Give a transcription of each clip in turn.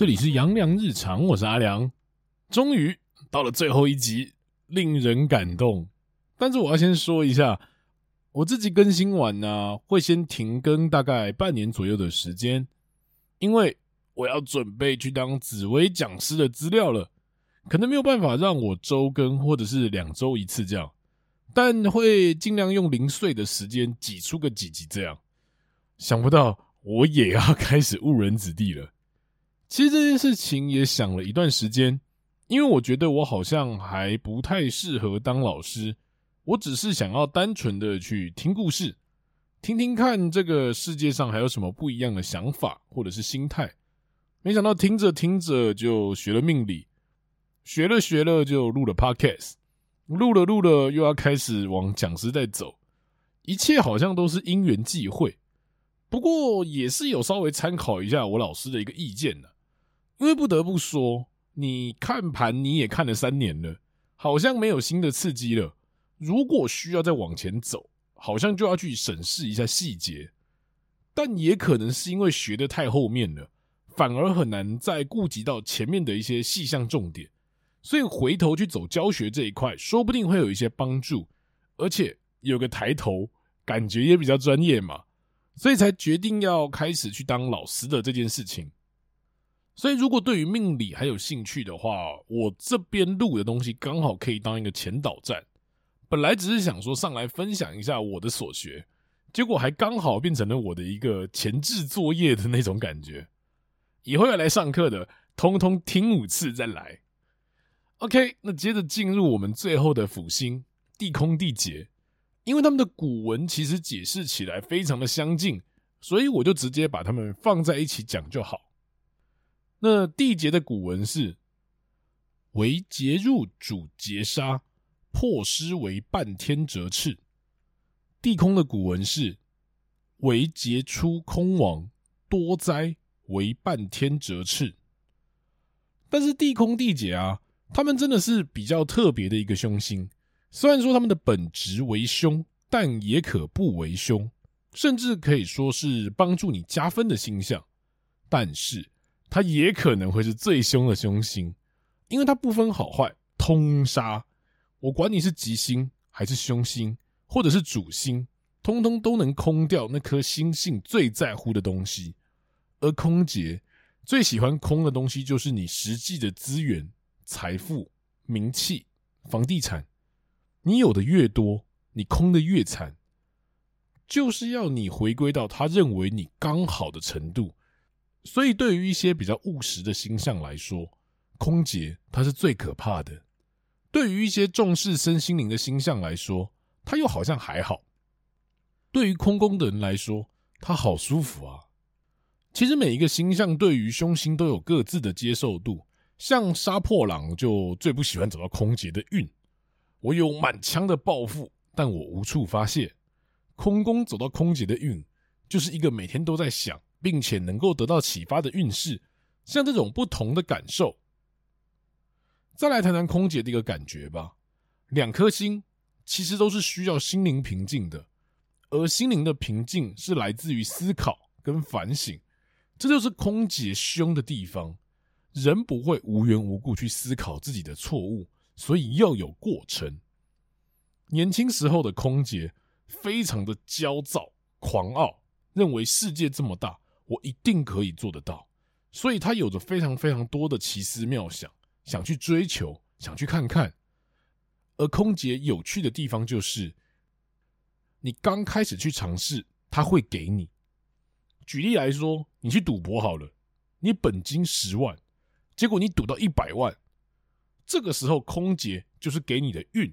这里是阳光日常，我是阿良。终于到了最后一集，令人感动。但是我要先说一下，我自己更新完呢，会先停更大概半年左右的时间，因为我要准备去当紫薇讲师的资料了，可能没有办法让我周更或者是两周一次这样，但会尽量用零碎的时间挤出个几集这样。想不到我也要开始误人子弟了。其实这件事情也想了一段时间，因为我觉得我好像还不太适合当老师，我只是想要单纯的去听故事，听听看这个世界上还有什么不一样的想法或者是心态。没想到听着听着就学了命理，学了学了就录了 podcast，录了录了又要开始往讲师在走，一切好像都是因缘际会，不过也是有稍微参考一下我老师的一个意见的。因为不得不说，你看盘你也看了三年了，好像没有新的刺激了。如果需要再往前走，好像就要去审视一下细节。但也可能是因为学的太后面了，反而很难再顾及到前面的一些细项重点。所以回头去走教学这一块，说不定会有一些帮助，而且有个抬头，感觉也比较专业嘛。所以才决定要开始去当老师的这件事情。所以，如果对于命理还有兴趣的话，我这边录的东西刚好可以当一个前导站。本来只是想说上来分享一下我的所学，结果还刚好变成了我的一个前置作业的那种感觉。以后要来上课的，通通听五次再来。OK，那接着进入我们最后的辅星地空地劫，因为他们的古文其实解释起来非常的相近，所以我就直接把它们放在一起讲就好。那地劫的古文是：为劫入主劫杀，破失为半天折翅。地空的古文是：为劫出空亡，多灾为半天折翅。但是地空地劫啊，他们真的是比较特别的一个凶星。虽然说他们的本质为凶，但也可不为凶，甚至可以说是帮助你加分的星象。但是。它也可能会是最凶的凶星，因为它不分好坏，通杀。我管你是吉星还是凶星，或者是主星，通通都能空掉那颗星星最在乎的东西。而空劫最喜欢空的东西，就是你实际的资源、财富、名气、房地产。你有的越多，你空的越惨，就是要你回归到他认为你刚好的程度。所以，对于一些比较务实的星象来说，空劫它是最可怕的；对于一些重视身心灵的星象来说，它又好像还好。对于空宫的人来说，它好舒服啊。其实每一个星象对于凶星都有各自的接受度，像杀破狼就最不喜欢走到空劫的运。我有满腔的抱负，但我无处发泄。空宫走到空劫的运，就是一个每天都在想。并且能够得到启发的运势，像这种不同的感受。再来谈谈空姐的一个感觉吧。两颗星其实都是需要心灵平静的，而心灵的平静是来自于思考跟反省，这就是空姐凶的地方。人不会无缘无故去思考自己的错误，所以要有过程。年轻时候的空姐非常的焦躁、狂傲，认为世界这么大。我一定可以做得到，所以他有着非常非常多的奇思妙想，想去追求，想去看看。而空姐有趣的地方就是，你刚开始去尝试，他会给你。举例来说，你去赌博好了，你本金十万，结果你赌到一百万，这个时候空姐就是给你的运。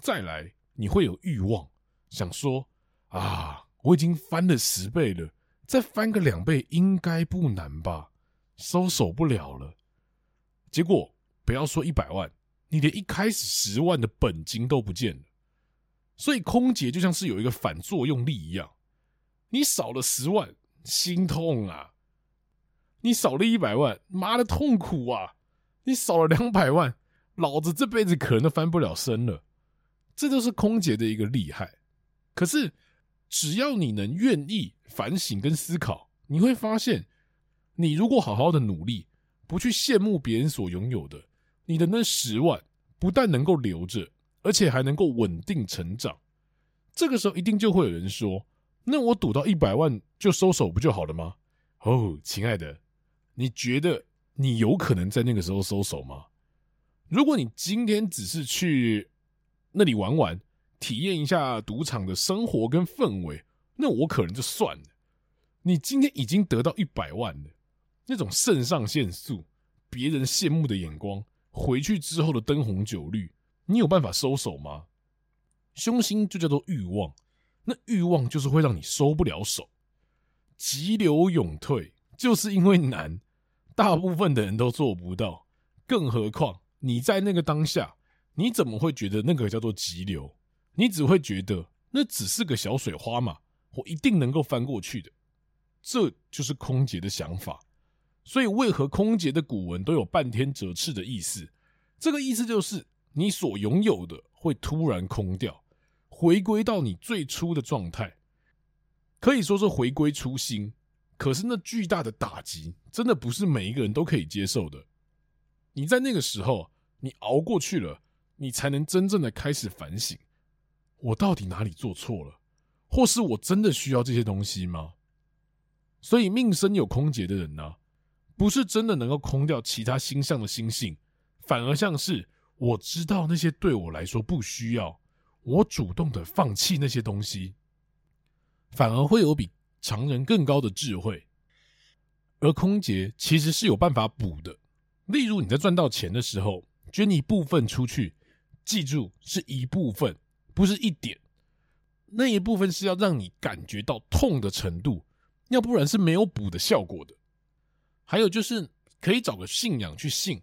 再来，你会有欲望，想说啊，我已经翻了十倍了。再翻个两倍应该不难吧？收手不了了。结果不要说一百万，你连一开始十万的本金都不见了。所以空姐就像是有一个反作用力一样，你少了十万，心痛啊；你少了一百万，妈的痛苦啊；你少了两百万，老子这辈子可能都翻不了身了。这就是空姐的一个厉害。可是。只要你能愿意反省跟思考，你会发现，你如果好好的努力，不去羡慕别人所拥有的，你的那十万不但能够留着，而且还能够稳定成长。这个时候一定就会有人说：“那我赌到一百万就收手不就好了吗？”哦，亲爱的，你觉得你有可能在那个时候收手吗？如果你今天只是去那里玩玩，体验一下赌场的生活跟氛围，那我可能就算了。你今天已经得到一百万了，那种肾上腺素、别人羡慕的眼光，回去之后的灯红酒绿，你有办法收手吗？凶心就叫做欲望，那欲望就是会让你收不了手，急流勇退，就是因为难，大部分的人都做不到，更何况你在那个当下，你怎么会觉得那个叫做急流？你只会觉得那只是个小水花嘛，我一定能够翻过去的，这就是空劫的想法。所以，为何空劫的古文都有半天折翅的意思？这个意思就是你所拥有的会突然空掉。回归到你最初的状态，可以说是回归初心。可是那巨大的打击，真的不是每一个人都可以接受的。你在那个时候，你熬过去了，你才能真正的开始反省：我到底哪里做错了，或是我真的需要这些东西吗？所以命生有空劫的人呢、不是真的能够空掉其他星象的星性，反而像是我知道那些对我来说不需要。我主动的放弃那些东西，反而会有比常人更高的智慧。而空劫其实是有办法补的，例如你在赚到钱的时候，捐一部分出去，记住是一部分，不是一点。那一部分是要让你感觉到痛的程度，要不然是没有补的效果的。还有就是可以找个信仰去信，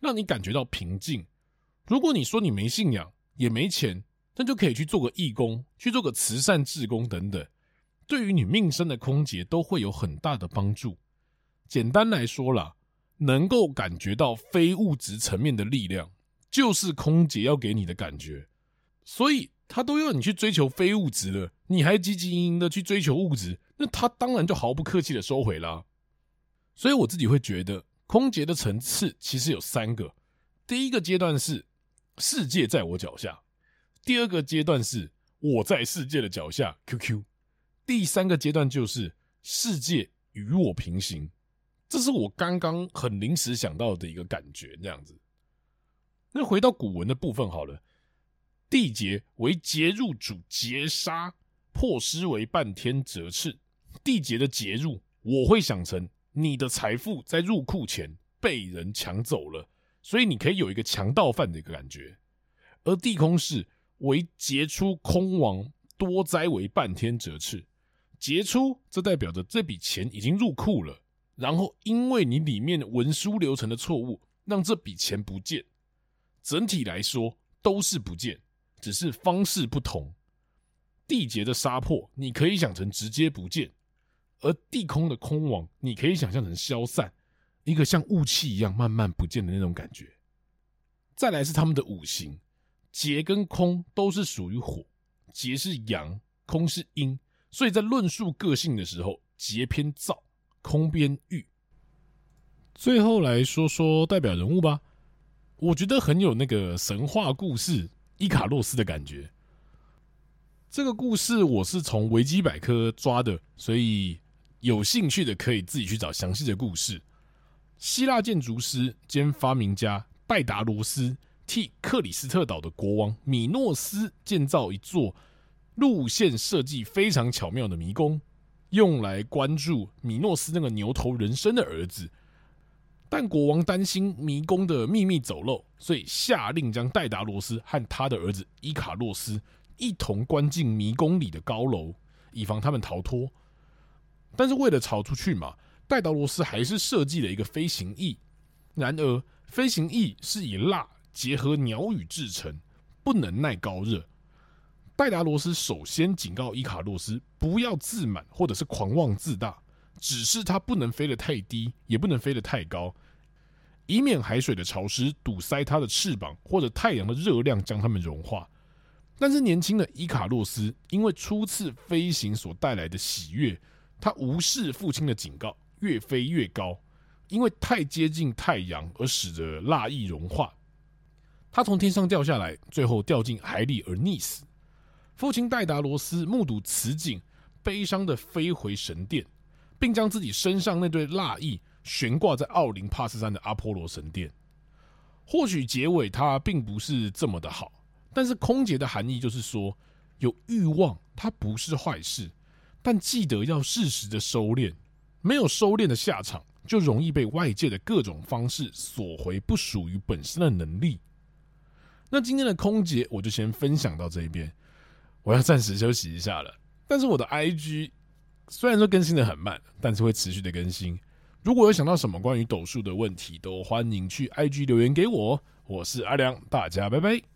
让你感觉到平静。如果你说你没信仰，也没钱。那就可以去做个义工，去做个慈善志工等等，对于你命生的空劫都会有很大的帮助。简单来说啦，能够感觉到非物质层面的力量，就是空劫要给你的感觉。所以他都要你去追求非物质了，你还汲汲营营的去追求物质，那他当然就毫不客气的收回啦。所以我自己会觉得，空劫的层次其实有三个。第一个阶段是世界在我脚下。第二个阶段是我在世界的脚下，QQ。第三个阶段就是世界与我平行，这是我刚刚很临时想到的一个感觉，这样子。那回到古文的部分好了，缔劫为劫入主劫杀，破失为半天折翅。地劫的劫入，我会想成你的财富在入库前被人抢走了，所以你可以有一个强盗犯的一个感觉。而地空是。为劫出空亡，多灾为半天折翅。劫出，这代表着这笔钱已经入库了，然后因为你里面文书流程的错误，让这笔钱不见。整体来说都是不见，只是方式不同。地劫的杀破，你可以想成直接不见；而地空的空亡，你可以想象成消散，一个像雾气一样慢慢不见的那种感觉。再来是他们的五行。劫跟空都是属于火，劫是阳，空是阴，所以在论述个性的时候，劫偏燥，空偏郁。最后来说说代表人物吧，我觉得很有那个神话故事伊卡洛斯的感觉。这个故事我是从维基百科抓的，所以有兴趣的可以自己去找详细的故事。希腊建筑师兼发明家拜达罗斯。替克里斯特岛的国王米诺斯建造一座路线设计非常巧妙的迷宫，用来关注米诺斯那个牛头人身的儿子。但国王担心迷宫的秘密走漏，所以下令将戴达罗斯和他的儿子伊卡洛斯一同关进迷宫里的高楼，以防他们逃脱。但是为了逃出去嘛，戴达罗斯还是设计了一个飞行翼。然而，飞行翼是以蜡。结合鸟羽制成，不能耐高热。戴达罗斯首先警告伊卡洛斯不要自满或者是狂妄自大，只是它不能飞得太低，也不能飞得太高，以免海水的潮湿堵塞它的翅膀，或者太阳的热量将它们融化。但是年轻的伊卡洛斯因为初次飞行所带来的喜悦，他无视父亲的警告，越飞越高。因为太接近太阳而使得蜡液融化。他从天上掉下来，最后掉进海里而溺死。父亲戴达罗斯目睹此景，悲伤地飞回神殿，并将自己身上那对蜡液悬挂在奥林帕斯山的阿波罗神殿。或许结尾它并不是这么的好，但是空劫的含义就是说，有欲望它不是坏事，但记得要适时的收敛，没有收敛的下场，就容易被外界的各种方式索回不属于本身的能力。那今天的空劫我就先分享到这一边，我要暂时休息一下了。但是我的 IG 虽然说更新的很慢，但是会持续的更新。如果有想到什么关于斗数的问题，都欢迎去 IG 留言给我。我是阿良，大家拜拜。